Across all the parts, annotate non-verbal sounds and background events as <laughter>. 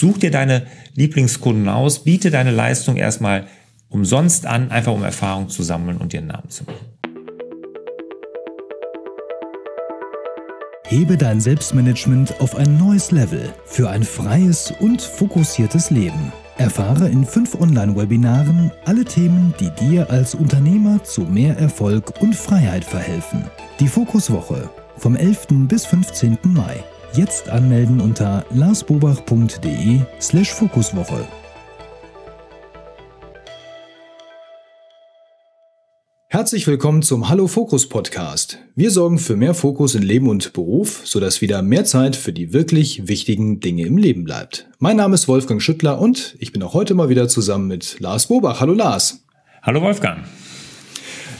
Such dir deine Lieblingskunden aus, biete deine Leistung erstmal umsonst an, einfach um Erfahrung zu sammeln und dir einen Namen zu machen. Hebe dein Selbstmanagement auf ein neues Level für ein freies und fokussiertes Leben. Erfahre in fünf Online-Webinaren alle Themen, die dir als Unternehmer zu mehr Erfolg und Freiheit verhelfen. Die Fokuswoche vom 11. bis 15. Mai. Jetzt anmelden unter larsbobach.de slash Fokuswoche. Herzlich willkommen zum Hallo Fokus Podcast. Wir sorgen für mehr Fokus in Leben und Beruf, sodass wieder mehr Zeit für die wirklich wichtigen Dinge im Leben bleibt. Mein Name ist Wolfgang Schüttler und ich bin auch heute mal wieder zusammen mit Lars Bobach. Hallo Lars. Hallo Wolfgang.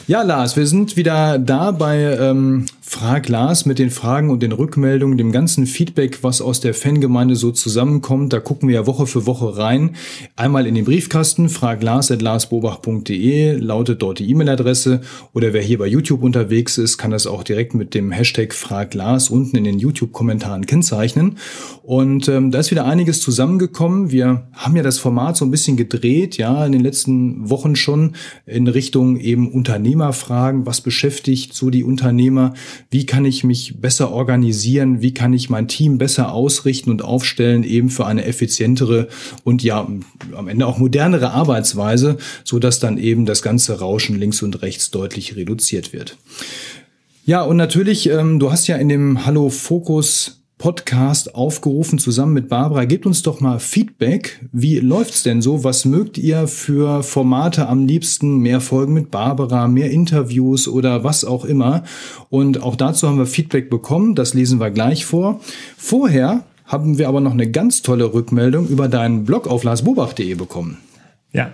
Ja, Lars, wir sind wieder da bei ähm, Frag Lars mit den Fragen und den Rückmeldungen, dem ganzen Feedback, was aus der Fangemeinde so zusammenkommt. Da gucken wir ja Woche für Woche rein. Einmal in den Briefkasten, fraglars.larsbobach.de lautet dort die E-Mail-Adresse. Oder wer hier bei YouTube unterwegs ist, kann das auch direkt mit dem Hashtag Frag Lars unten in den YouTube-Kommentaren kennzeichnen. Und ähm, da ist wieder einiges zusammengekommen. Wir haben ja das Format so ein bisschen gedreht, ja, in den letzten Wochen schon in Richtung eben Unternehmerfragen. Was beschäftigt so die Unternehmer? Wie kann ich mich besser organisieren, wie kann ich mein Team besser ausrichten und aufstellen, eben für eine effizientere und ja am Ende auch modernere Arbeitsweise, so dann eben das ganze Rauschen links und rechts deutlich reduziert wird. Ja, und natürlich, ähm, du hast ja in dem Hallo Fokus Podcast aufgerufen, zusammen mit Barbara. Gebt uns doch mal Feedback. Wie läuft's denn so? Was mögt ihr für Formate am liebsten? Mehr Folgen mit Barbara, mehr Interviews oder was auch immer? Und auch dazu haben wir Feedback bekommen. Das lesen wir gleich vor. Vorher haben wir aber noch eine ganz tolle Rückmeldung über deinen Blog auf larsbobach.de bekommen. Ja,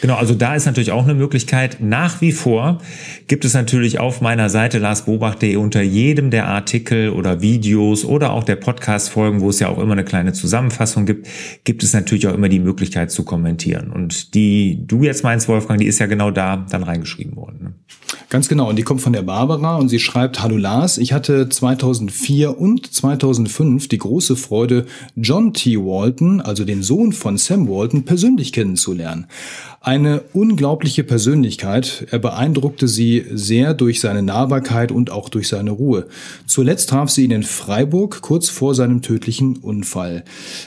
Genau, also da ist natürlich auch eine Möglichkeit. Nach wie vor gibt es natürlich auf meiner Seite larsbobach.de unter jedem der Artikel oder Videos oder auch der Podcast-Folgen, wo es ja auch immer eine kleine Zusammenfassung gibt, gibt es natürlich auch immer die Möglichkeit zu kommentieren. Und die du jetzt meinst, Wolfgang, die ist ja genau da dann reingeschrieben worden. Ne? Ganz genau. Und die kommt von der Barbara und sie schreibt, Hallo Lars, ich hatte 2004 und 2005 die große Freude, John T. Walton, also den Sohn von Sam Walton, persönlich kennenzulernen. Eine unglaubliche Persönlichkeit. Er beeindruckte sie sehr durch seine Nahbarkeit und auch durch seine Ruhe. Zuletzt traf sie ihn in Freiburg kurz vor seinem tödlichen Unfall.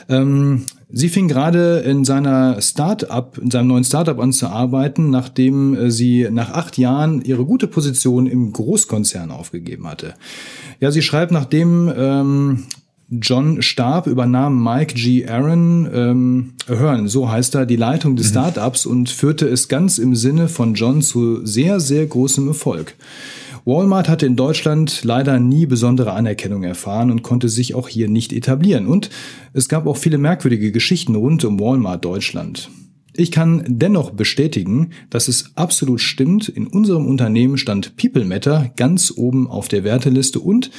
Ähm, Sie fing gerade in seiner Start-up, in seinem neuen Startup an zu arbeiten, nachdem äh, sie nach acht Jahren ihre gute Position im Großkonzern aufgegeben hatte. Ja, sie schreibt, nachdem ähm, John starb, übernahm Mike G. Aaron ähm, Hearn, so heißt er, die Leitung des mhm. Startups und führte es ganz im Sinne von John zu sehr, sehr großem Erfolg. Walmart hatte in Deutschland leider nie besondere Anerkennung erfahren und konnte sich auch hier nicht etablieren. Und es gab auch viele merkwürdige Geschichten rund um Walmart Deutschland. Ich kann dennoch bestätigen, dass es absolut stimmt. In unserem Unternehmen stand People Matter ganz oben auf der Werteliste und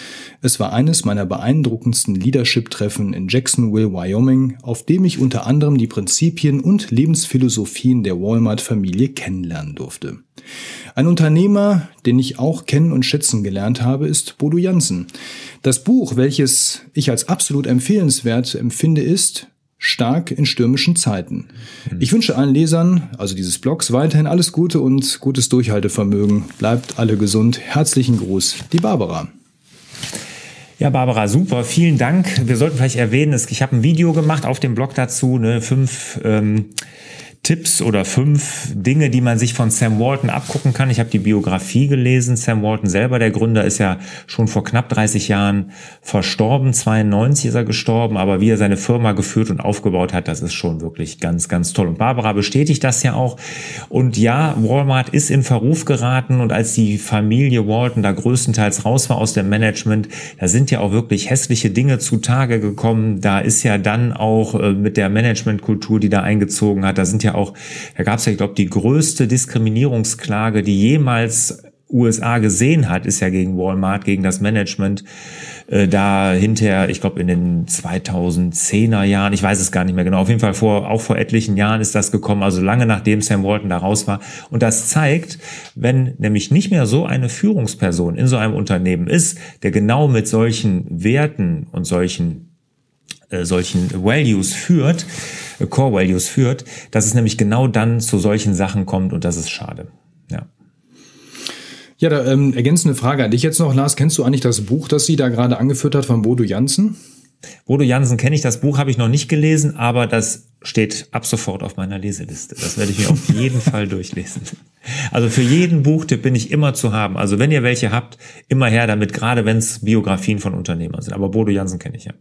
es war eines meiner beeindruckendsten Leadership-Treffen in Jacksonville, Wyoming, auf dem ich unter anderem die Prinzipien und Lebensphilosophien der Walmart-Familie kennenlernen durfte. Ein Unternehmer, den ich auch kennen und schätzen gelernt habe, ist Bodo Jansen. Das Buch, welches ich als absolut empfehlenswert empfinde, ist stark in stürmischen Zeiten. Ich wünsche allen Lesern, also dieses Blogs, weiterhin alles Gute und gutes Durchhaltevermögen. Bleibt alle gesund. Herzlichen Gruß, die Barbara. Ja, Barbara, super, vielen Dank. Wir sollten vielleicht erwähnen, ich habe ein Video gemacht auf dem Blog dazu, ne, fünf ähm, Tipps oder fünf Dinge, die man sich von Sam Walton abgucken kann. Ich habe die Biografie gelesen. Sam Walton selber, der Gründer, ist ja schon vor knapp 30 Jahren verstorben. 92 ist er gestorben, aber wie er seine Firma geführt und aufgebaut hat, das ist schon wirklich ganz, ganz toll. Und Barbara bestätigt das ja auch. Und ja, Walmart ist in Verruf geraten und als die Familie Walton da größtenteils raus war aus dem Management, da sind ja auch wirklich hässliche Dinge zutage gekommen. Da ist ja dann auch äh, mit der Managementkultur, die da eingezogen hat, da sind ja auch, da gab es ja, ich glaube, die größte Diskriminierungsklage, die jemals USA gesehen hat, ist ja gegen Walmart, gegen das Management. Äh, da hinterher, ich glaube in den 2010er Jahren, ich weiß es gar nicht mehr genau, auf jeden Fall vor, auch vor etlichen Jahren ist das gekommen, also lange nachdem Sam Walton da raus war. Und das zeigt, wenn nämlich nicht mehr so eine Führungsperson in so einem Unternehmen ist, der genau mit solchen Werten und solchen äh, solchen Values führt, Core Values führt, dass es nämlich genau dann zu solchen Sachen kommt und das ist schade. Ja. Ja, da, ähm, ergänzende Frage an dich jetzt noch, Lars. Kennst du eigentlich das Buch, das sie da gerade angeführt hat von Bodo Jansen? Bodo Jansen kenne ich, das Buch habe ich noch nicht gelesen, aber das steht ab sofort auf meiner Leseliste. Das werde ich mir auf jeden <laughs> Fall durchlesen. Also für jeden Buchtipp bin ich immer zu haben. Also wenn ihr welche habt, immer her damit, gerade wenn es Biografien von Unternehmern sind. Aber Bodo Jansen kenne ich ja.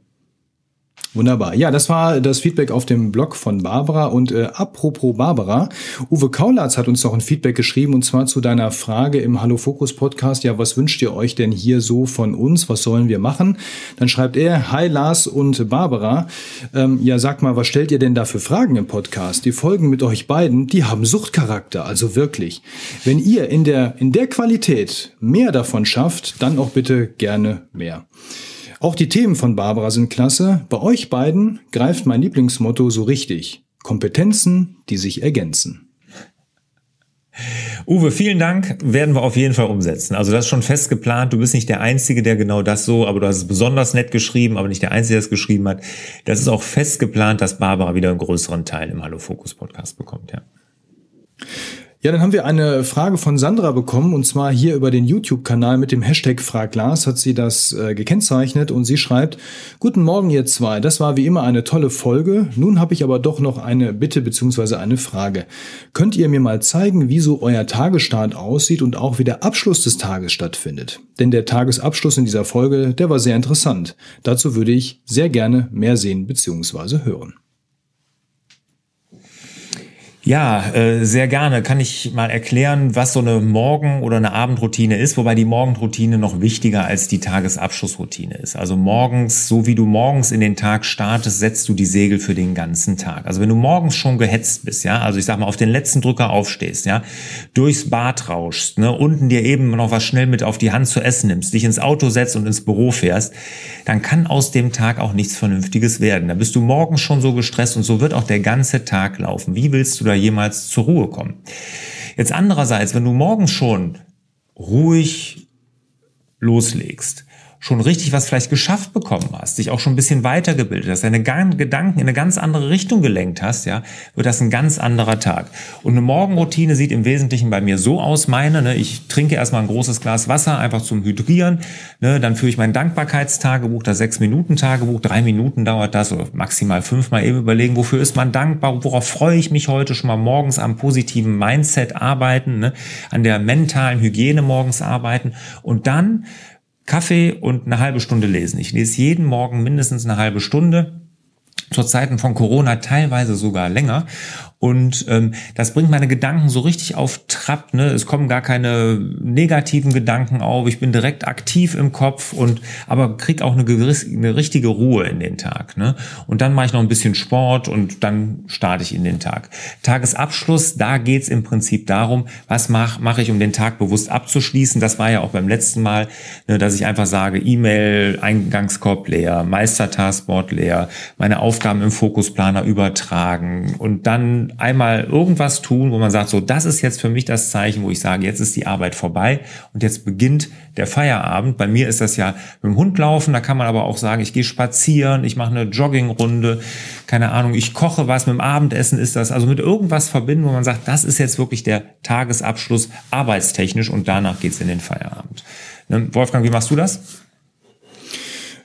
Wunderbar. Ja, das war das Feedback auf dem Blog von Barbara. Und äh, apropos Barbara, Uwe Kaulatz hat uns noch ein Feedback geschrieben und zwar zu deiner Frage im Hallo Fokus Podcast. Ja, was wünscht ihr euch denn hier so von uns? Was sollen wir machen? Dann schreibt er, Hi Lars und Barbara. Ähm, ja, sag mal, was stellt ihr denn da für Fragen im Podcast? Die Folgen mit euch beiden, die haben Suchtcharakter, also wirklich. Wenn ihr in der, in der Qualität mehr davon schafft, dann auch bitte gerne mehr. Auch die Themen von Barbara sind klasse. Bei euch beiden greift mein Lieblingsmotto so richtig. Kompetenzen, die sich ergänzen. Uwe, vielen Dank. Werden wir auf jeden Fall umsetzen. Also das ist schon fest geplant. Du bist nicht der Einzige, der genau das so, aber du hast es besonders nett geschrieben, aber nicht der Einzige, der es geschrieben hat. Das ist auch fest geplant, dass Barbara wieder einen größeren Teil im Hallo Fokus Podcast bekommt, ja. Ja, dann haben wir eine Frage von Sandra bekommen und zwar hier über den YouTube-Kanal mit dem Hashtag Fraglas hat sie das äh, gekennzeichnet und sie schreibt, Guten Morgen ihr zwei, das war wie immer eine tolle Folge, nun habe ich aber doch noch eine Bitte beziehungsweise eine Frage. Könnt ihr mir mal zeigen, wie so euer Tagesstart aussieht und auch wie der Abschluss des Tages stattfindet? Denn der Tagesabschluss in dieser Folge, der war sehr interessant. Dazu würde ich sehr gerne mehr sehen beziehungsweise hören. Ja, äh, sehr gerne. Kann ich mal erklären, was so eine Morgen- oder eine Abendroutine ist, wobei die Morgenroutine noch wichtiger als die Tagesabschlussroutine ist. Also morgens, so wie du morgens in den Tag startest, setzt du die Segel für den ganzen Tag. Also wenn du morgens schon gehetzt bist, ja, also ich sag mal auf den letzten Drücker aufstehst, ja, durchs Bad rauschst, ne, unten dir eben noch was schnell mit auf die Hand zu essen nimmst, dich ins Auto setzt und ins Büro fährst, dann kann aus dem Tag auch nichts Vernünftiges werden. Da bist du morgens schon so gestresst und so wird auch der ganze Tag laufen. Wie willst du da jemals zur Ruhe kommen. Jetzt andererseits, wenn du morgens schon ruhig loslegst, schon richtig was vielleicht geschafft bekommen hast, dich auch schon ein bisschen weitergebildet hast, deine Gedanken in eine ganz andere Richtung gelenkt hast, ja, wird das ein ganz anderer Tag. Und eine Morgenroutine sieht im Wesentlichen bei mir so aus, meine, ne, ich trinke erstmal ein großes Glas Wasser, einfach zum Hydrieren, ne, dann führe ich mein Dankbarkeitstagebuch, das sechs Minuten Tagebuch, drei Minuten dauert das, oder maximal fünfmal eben überlegen, wofür ist man dankbar, worauf freue ich mich heute schon mal morgens am positiven Mindset arbeiten, ne, an der mentalen Hygiene morgens arbeiten und dann Kaffee und eine halbe Stunde lesen. Ich lese jeden Morgen mindestens eine halbe Stunde. Zur Zeiten von Corona teilweise sogar länger. Und ähm, das bringt meine Gedanken so richtig auf Trab. Ne? Es kommen gar keine negativen Gedanken auf. Ich bin direkt aktiv im Kopf und aber krieg auch eine, gewisse, eine richtige Ruhe in den Tag. Ne? Und dann mache ich noch ein bisschen Sport und dann starte ich in den Tag. Tagesabschluss, da geht's im Prinzip darum, was mache mach ich, um den Tag bewusst abzuschließen. Das war ja auch beim letzten Mal, ne, dass ich einfach sage, E-Mail, Eingangskorb leer, Meistertaskboard leer, meine Aufgaben im Fokusplaner übertragen und dann einmal irgendwas tun, wo man sagt, so, das ist jetzt für mich das Zeichen, wo ich sage, jetzt ist die Arbeit vorbei und jetzt beginnt der Feierabend. Bei mir ist das ja mit dem Hund laufen, da kann man aber auch sagen, ich gehe spazieren, ich mache eine Joggingrunde, keine Ahnung, ich koche was, mit dem Abendessen ist das, also mit irgendwas verbinden, wo man sagt, das ist jetzt wirklich der Tagesabschluss arbeitstechnisch und danach geht's in den Feierabend. Ne, Wolfgang, wie machst du das?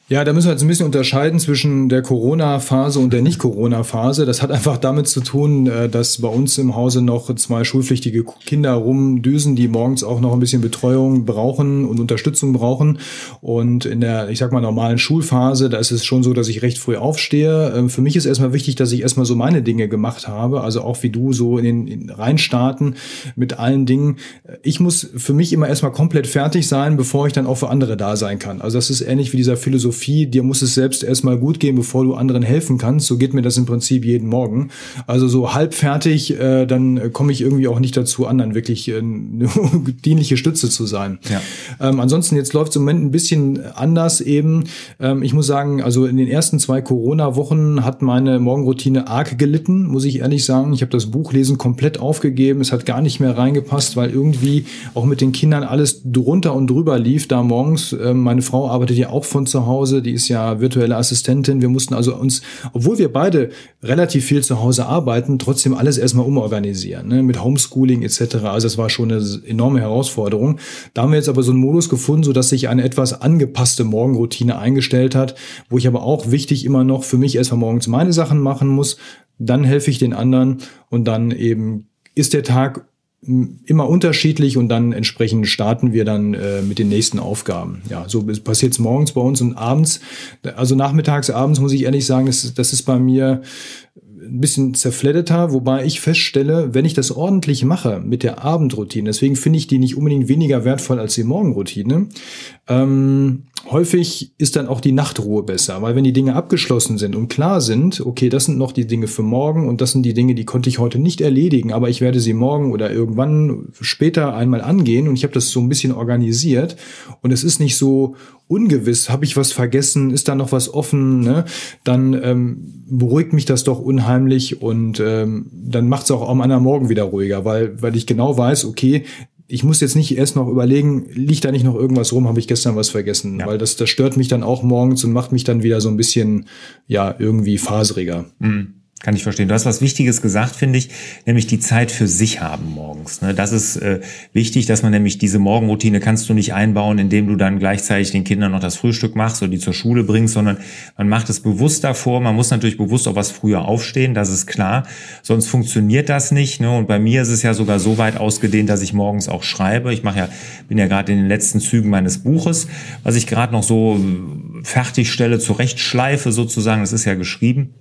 Ja, da müssen wir jetzt ein bisschen unterscheiden zwischen der Corona-Phase und der Nicht-Corona-Phase. Das hat einfach damit zu tun, äh, dass bei uns im Hause noch zwei schulpflichtige Kinder rumdüsen, die morgens auch noch ein bisschen Betreuung brauchen und Unterstützung brauchen. Und in der, ich sag mal, normalen Schulphase, da ist es schon so, dass ich recht früh aufstehe. Ähm, für mich ist erstmal wichtig, dass ich erstmal so meine Dinge gemacht habe. Also auch wie du so in den in reinstarten mit allen Dingen. Ich muss für mich immer erstmal komplett fertig sein, bevor ich dann auch für andere da sein kann. Also das ist ähnlich wie dieser Philosophie Philosophie, dir muss es selbst erstmal gut gehen, bevor du anderen helfen kannst. So geht mir das im Prinzip jeden Morgen. Also so halb fertig, äh, dann komme ich irgendwie auch nicht dazu, anderen wirklich äh, eine <laughs> dienliche Stütze zu sein. Ja. Ähm, ansonsten, jetzt läuft es im Moment ein bisschen anders eben. Ähm, ich muss sagen, also in den ersten zwei Corona-Wochen hat meine Morgenroutine arg gelitten, muss ich ehrlich sagen. Ich habe das Buchlesen komplett aufgegeben. Es hat gar nicht mehr reingepasst, weil irgendwie auch mit den Kindern alles drunter und drüber lief da morgens. Ähm, meine Frau arbeitet ja auch von zu Hause Hause, die ist ja virtuelle Assistentin. Wir mussten also uns, obwohl wir beide relativ viel zu Hause arbeiten, trotzdem alles erstmal umorganisieren, ne? mit Homeschooling etc. Also das war schon eine enorme Herausforderung. Da haben wir jetzt aber so einen Modus gefunden, so dass sich eine etwas angepasste Morgenroutine eingestellt hat, wo ich aber auch wichtig immer noch für mich erstmal morgens meine Sachen machen muss, dann helfe ich den anderen und dann eben ist der Tag immer unterschiedlich und dann entsprechend starten wir dann äh, mit den nächsten Aufgaben. Ja, so passiert es morgens bei uns und abends, also nachmittags, abends muss ich ehrlich sagen, das, das ist bei mir ein bisschen zerfledderter, wobei ich feststelle, wenn ich das ordentlich mache mit der Abendroutine, deswegen finde ich die nicht unbedingt weniger wertvoll als die Morgenroutine, ähm, häufig ist dann auch die Nachtruhe besser, weil wenn die Dinge abgeschlossen sind und klar sind, okay, das sind noch die Dinge für morgen und das sind die Dinge, die konnte ich heute nicht erledigen, aber ich werde sie morgen oder irgendwann später einmal angehen und ich habe das so ein bisschen organisiert und es ist nicht so ungewiss, habe ich was vergessen, ist da noch was offen, ne? dann ähm, beruhigt mich das doch unheimlich und ähm, dann macht es auch am anderen Morgen wieder ruhiger, weil, weil ich genau weiß, okay, ich muss jetzt nicht erst noch überlegen, liegt da nicht noch irgendwas rum, habe ich gestern was vergessen, ja. weil das, das stört mich dann auch morgens und macht mich dann wieder so ein bisschen, ja, irgendwie faseriger. Mhm. Kann ich verstehen. Du hast was Wichtiges gesagt, finde ich, nämlich die Zeit für sich haben morgens. Ne? Das ist äh, wichtig, dass man nämlich diese Morgenroutine kannst du nicht einbauen, indem du dann gleichzeitig den Kindern noch das Frühstück machst oder die zur Schule bringst, sondern man macht es bewusst davor. Man muss natürlich bewusst auch was früher aufstehen, das ist klar. Sonst funktioniert das nicht. Ne? Und bei mir ist es ja sogar so weit ausgedehnt, dass ich morgens auch schreibe. Ich mache ja, bin ja gerade in den letzten Zügen meines Buches, was ich gerade noch so fertigstelle, zurechtschleife sozusagen. Das ist ja geschrieben.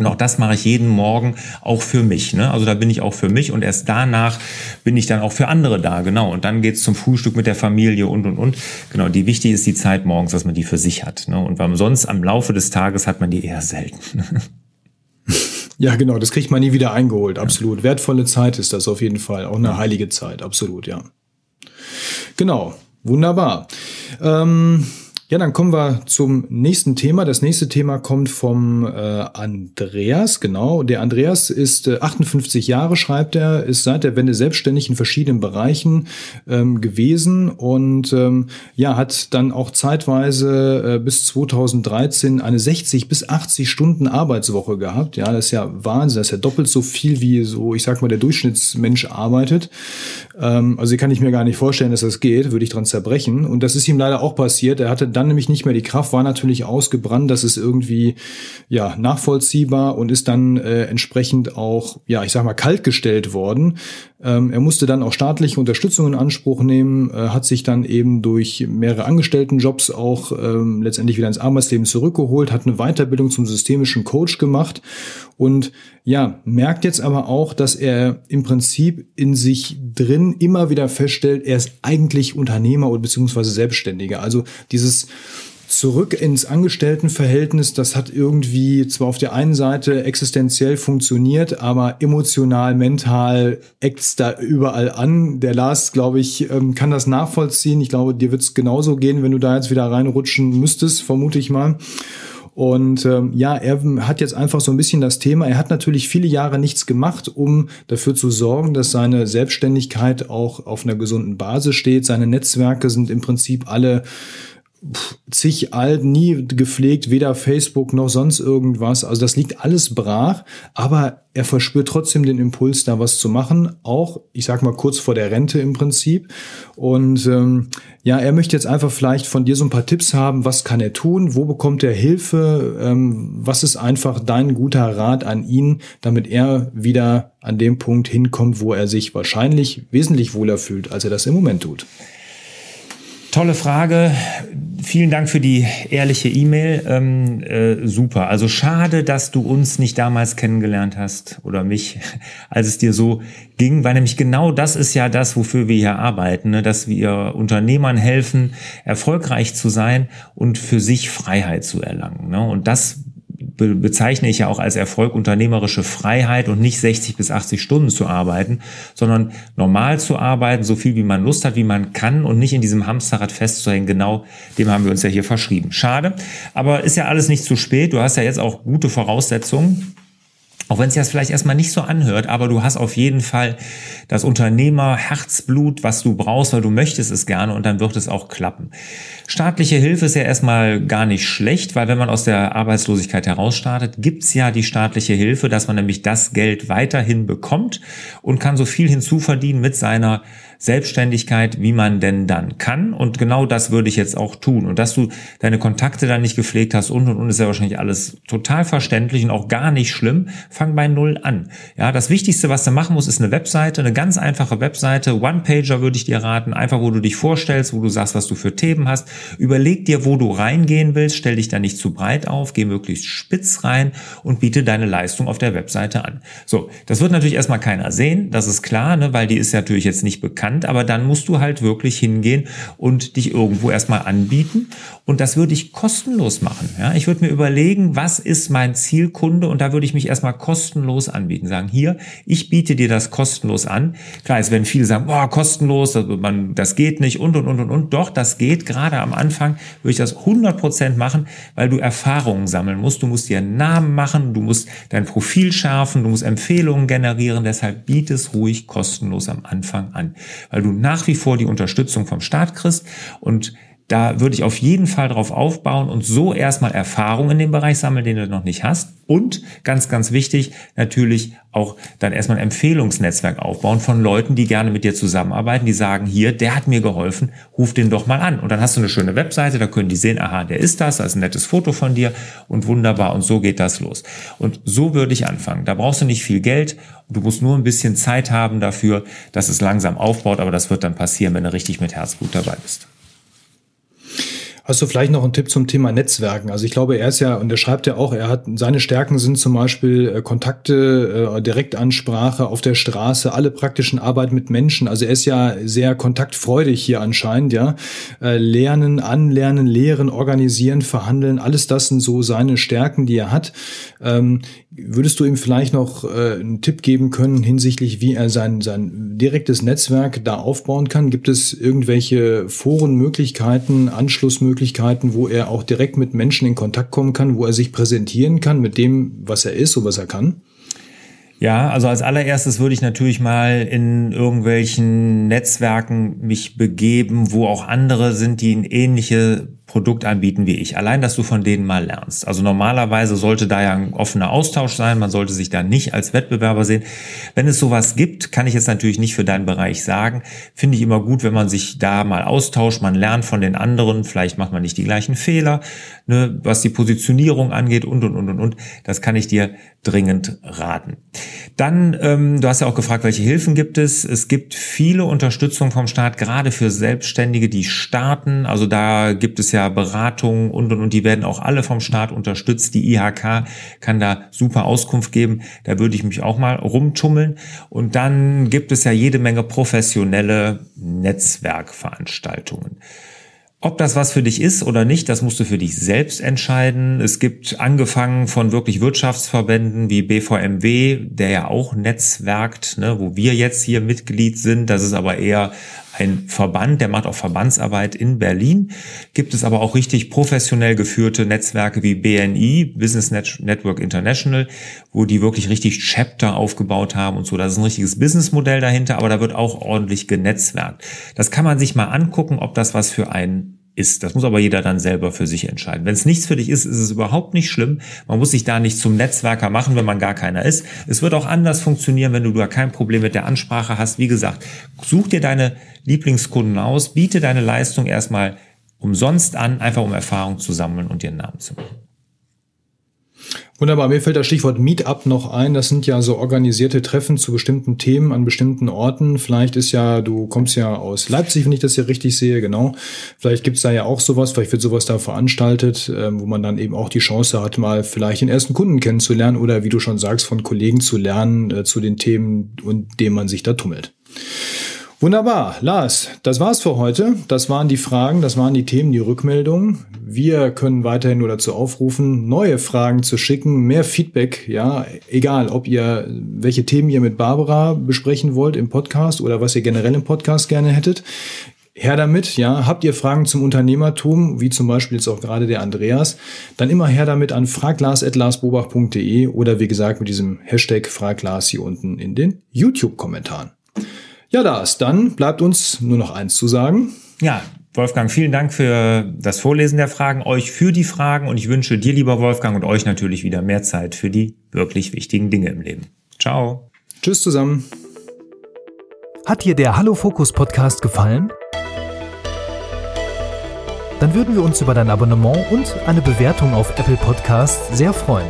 Und auch das mache ich jeden Morgen auch für mich. Ne? Also da bin ich auch für mich und erst danach bin ich dann auch für andere da. Genau. Und dann geht's zum Frühstück mit der Familie und und und. Genau. Die wichtig ist die Zeit morgens, dass man die für sich hat. Ne? Und weil sonst am Laufe des Tages hat man die eher selten. <laughs> Ja, genau, das kriegt man nie wieder eingeholt, absolut. Ja. Wertvolle Zeit ist das auf jeden Fall, auch eine heilige Zeit, absolut, ja. Genau, wunderbar. Ähm, ja, dann kommen wir zum nächsten Thema. Das nächste Thema kommt vom äh, Andreas, genau. Der Andreas ist äh, 58 Jahre, schreibt er, ist seit der Wende selbstständig in verschiedenen Bereichen ähm, gewesen und ähm, ja, hat dann auch zeitweise äh, bis 2013 eine 60 bis 80 Stunden Arbeitswoche gehabt. Ja, das ist ja Wahnsinn, das ist ja doppelt so viel wie so, ich sag mal, der Durchschnittsmensch arbeitet. Ähm, also kann ich mir gar nicht vorstellen, dass das geht, würde ich dran zerbrechen. Und das ist ihm leider auch passiert. Er hatte dann nämlich nicht mehr die Kraft, war natürlich ausgebrannt, das ist irgendwie ja nachvollziehbar und ist dann äh, entsprechend auch, ja, ich sag mal, kaltgestellt worden. Ähm, er musste dann auch staatliche Unterstützung in Anspruch nehmen, äh, hat sich dann eben durch mehrere Angestelltenjobs auch ähm, letztendlich wieder ins Arbeitsleben zurückgeholt, hat eine Weiterbildung zum systemischen Coach gemacht und ja, merkt jetzt aber auch, dass er im Prinzip in sich drin immer wieder feststellt, er ist eigentlich Unternehmer oder beziehungsweise Selbstständiger. Also dieses zurück ins Angestelltenverhältnis, das hat irgendwie zwar auf der einen Seite existenziell funktioniert, aber emotional, mental eckt's da überall an. Der Lars, glaube ich, ähm, kann das nachvollziehen. Ich glaube, dir wird's genauso gehen, wenn du da jetzt wieder reinrutschen müsstest, vermute ich mal. Und ähm, ja, er hat jetzt einfach so ein bisschen das Thema. Er hat natürlich viele Jahre nichts gemacht, um dafür zu sorgen, dass seine Selbstständigkeit auch auf einer gesunden Basis steht. Seine Netzwerke sind im Prinzip alle zig alt, nie gepflegt, weder Facebook noch sonst irgendwas. Also das liegt alles brach, aber er verspürt trotzdem den Impuls, da was zu machen, auch, ich sag mal, kurz vor der Rente im Prinzip. Und ähm, ja, er möchte jetzt einfach vielleicht von dir so ein paar Tipps haben, was kann er tun, wo bekommt er Hilfe, ähm, was ist einfach dein guter Rat an ihn, damit er wieder an dem Punkt hinkommt, wo er sich wahrscheinlich wesentlich wohler fühlt, als er das im Moment tut. Tolle Frage. Vielen Dank für die ehrliche E-Mail. Ähm, äh, super. Also schade, dass du uns nicht damals kennengelernt hast oder mich, <laughs> als es dir so ging, weil nämlich genau das ist ja das, wofür wir hier arbeiten, ne? dass wir Unternehmern helfen, erfolgreich zu sein und für sich Freiheit zu erlangen. Ne? Und das be bezeichne ich ja auch als Erfolg unternehmerische Freiheit und nicht 60 bis 80 Stunden zu arbeiten, sondern normal zu arbeiten, so viel wie man Lust hat, wie man kann und nicht in diesem Hamsterrad festzuhängen. Genau dem haben wir uns ja hier verschrieben. Schade, aber ist ja alles nicht zu spät. Du hast ja jetzt auch gute Voraussetzungen Auch wenn es das vielleicht erstmal nicht so anhört, aber du hast auf jeden Fall das Unternehmer Herzblut, was du brauchst, weil du möchtest es gerne und dann wird es auch klappen. Staatliche Hilfe ist ja erstmal gar nicht schlecht, weil wenn man aus der Arbeitslosigkeit herausstartet, gibt's ja die staatliche Hilfe, dass man nämlich das Geld weiterhin bekommt und kann so viel hinzuverdienen mit seiner Selbstständigkeit, wie man denn dann kann. Und genau das würde ich jetzt auch tun. Und dass du deine Kontakte dann nicht gepflegt hast und und und ist ja wahrscheinlich alles total verständlich und auch gar nicht schlimm. Fang bei Null an. Ja, das Wichtigste, was du machen musst, ist eine Webseite, eine ganz einfache Webseite. One-Pager würde ich dir raten. Einfach, wo du dich vorstellst, wo du sagst, was du für Themen hast. Überleg dir, wo du reingehen willst. Stell dich da nicht zu breit auf. Geh möglichst spitz rein und biete deine Leistung auf der Webseite an. So, das wird natürlich erstmal keiner sehen. Das ist klar, ne, weil die ist natürlich jetzt nicht bekannt bekannt, aber dann musst du halt wirklich hingehen und dich irgendwo erstmal anbieten. Und das würde ich kostenlos machen. Ja, ich würde mir überlegen, was ist mein Zielkunde und da würde ich mich erstmal kostenlos anbieten. Sagen, hier, ich biete dir das kostenlos an. Klar, es werden viele sagen, boah, kostenlos, das, man, das geht nicht und, und, und, und, und. Doch, das geht. Gerade am Anfang würde ich das 100 Prozent machen, weil du Erfahrungen sammeln musst. Du musst dir einen Namen machen, du musst dein Profil schärfen, du musst Empfehlungen generieren. Deshalb biete es ruhig kostenlos am Anfang an weil du nach wie vor die Unterstützung vom Staat kriegst. Und da würde ich auf jeden Fall drauf aufbauen und so erstmal Erfahrung in dem Bereich sammeln, den du noch nicht hast. Und ganz, ganz wichtig, natürlich auch dann erstmal ein Empfehlungsnetzwerk aufbauen von Leuten, die gerne mit dir zusammenarbeiten, die sagen, hier, der hat mir geholfen, ruf den doch mal an. Und dann hast du eine schöne Webseite, da können die sehen, aha, der ist das, da ist ein nettes Foto von dir und wunderbar. Und so geht das los. Und so würde ich anfangen. Da brauchst du nicht viel Geld. Du musst nur ein bisschen Zeit haben dafür, dass es langsam aufbaut, aber das wird dann passieren, wenn du richtig mit Herzblut dabei bist. Hast du vielleicht noch einen Tipp zum Thema Netzwerken? Also ich glaube, er ist ja, und er schreibt ja auch, er hat, seine Stärken sind zum Beispiel äh, Kontakte, äh, Direktansprache auf der Straße, alle praktischen Arbeit mit Menschen. Also er ist ja sehr kontaktfreudig hier anscheinend, ja. Äh, lernen, anlernen, lehren, organisieren, verhandeln, alles das sind so seine Stärken, die er hat. Ähm, würdest du ihm vielleicht noch äh, einen Tipp geben können hinsichtlich, wie er sein, sein direktes Netzwerk da aufbauen kann? Gibt es irgendwelche Forenmöglichkeiten, Anschlussmöglichkeiten? Möglichkeiten, wo er auch direkt mit Menschen in Kontakt kommen kann, wo er sich präsentieren kann mit dem, was er ist und was er kann? Ja, also als allererstes würde ich natürlich mal in irgendwelchen Netzwerken mich begeben, wo auch andere sind, die eine ähnliche Produkt anbieten wie ich. Allein, dass du von denen mal lernst. Also normalerweise sollte da ja ein offener Austausch sein. Man sollte sich da nicht als Wettbewerber sehen. Wenn es sowas gibt, kann ich jetzt natürlich nicht für deinen Bereich sagen. Finde ich immer gut, wenn man sich da mal austauscht. Man lernt von den anderen. Vielleicht macht man nicht die gleichen Fehler, ne, was die Positionierung angeht und, und, und, und, und. Das kann ich dir dringend raten. Dann, ähm, du hast ja auch gefragt, welche Hilfen gibt es. Es gibt viele Unterstützung vom Staat, gerade für Selbstständige, die starten. Also da gibt es ja ja Beratungen und, und, und die werden auch alle vom Staat unterstützt. Die IHK kann da super Auskunft geben. Da würde ich mich auch mal rumtummeln. Und dann gibt es ja jede Menge professionelle Netzwerkveranstaltungen. Ob das was für dich ist oder nicht, das musst du für dich selbst entscheiden. Es gibt angefangen von wirklich Wirtschaftsverbänden wie BVMW, der ja auch netzwerkt, ne, wo wir jetzt hier Mitglied sind. Das ist aber eher ein Verband, der macht auch Verbandsarbeit in Berlin. Gibt es aber auch richtig professionell geführte Netzwerke wie BNI, Business Network International, wo die wirklich richtig Chapter aufgebaut haben und so. Das ist ein richtiges Businessmodell dahinter, aber da wird auch ordentlich genetzwerkt. Das kann man sich mal angucken, ob das was für einen ist. Das muss aber jeder dann selber für sich entscheiden. Wenn es nichts für dich ist, ist es überhaupt nicht schlimm. Man muss sich da nicht zum Netzwerker machen, wenn man gar keiner ist. Es wird auch anders funktionieren, wenn du da kein Problem mit der Ansprache hast. Wie gesagt, such dir deine Lieblingskunden aus, biete deine Leistung erstmal umsonst an, einfach um Erfahrung zu sammeln und dir einen Namen zu machen. Wunderbar, mir fällt das Stichwort Meetup noch ein. Das sind ja so organisierte Treffen zu bestimmten Themen an bestimmten Orten. Vielleicht ist ja, du kommst ja aus Leipzig, wenn ich das hier richtig sehe, genau. Vielleicht gibt's da ja auch sowas, vielleicht wird sowas da veranstaltet, ähm, wo man dann eben auch die Chance hat, mal vielleicht den ersten Kunden kennenzulernen oder wie du schon sagst, von Kollegen zu lernen äh, zu den Themen, und dem man sich da tummelt. Wunderbar, Lars, das war's für heute. Das waren die Fragen, das waren die Themen, die Rückmeldungen. Wir können weiterhin nur dazu aufrufen, neue Fragen zu schicken, mehr Feedback, ja, egal, ob ihr welche Themen ihr mit Barbara besprechen wollt im Podcast oder was ihr generell im Podcast gerne hättet her damit, ja. Habt ihr Fragen zum Unternehmertum, wie zum Beispiel jetzt auch gerade der Andreas, dann immer her damit an fraglas.larsbobach.de oder wie gesagt mit diesem Hashtag Fraglas hier unten in den YouTube-Kommentaren. Ja, Lars, dann bleibt uns nur noch eins zu sagen. Ja, Wolfgang, vielen Dank für das Vorlesen der Fragen, euch für die Fragen und ich wünsche dir, lieber Wolfgang, und euch natürlich wieder mehr Zeit für die wirklich wichtigen Dinge im Leben. Ciao. Tschüss zusammen. Hat dir der Hallo Fokus Podcast gefallen? Dann würden wir uns über dein Abonnement und eine Bewertung auf Apple Podcasts sehr freuen.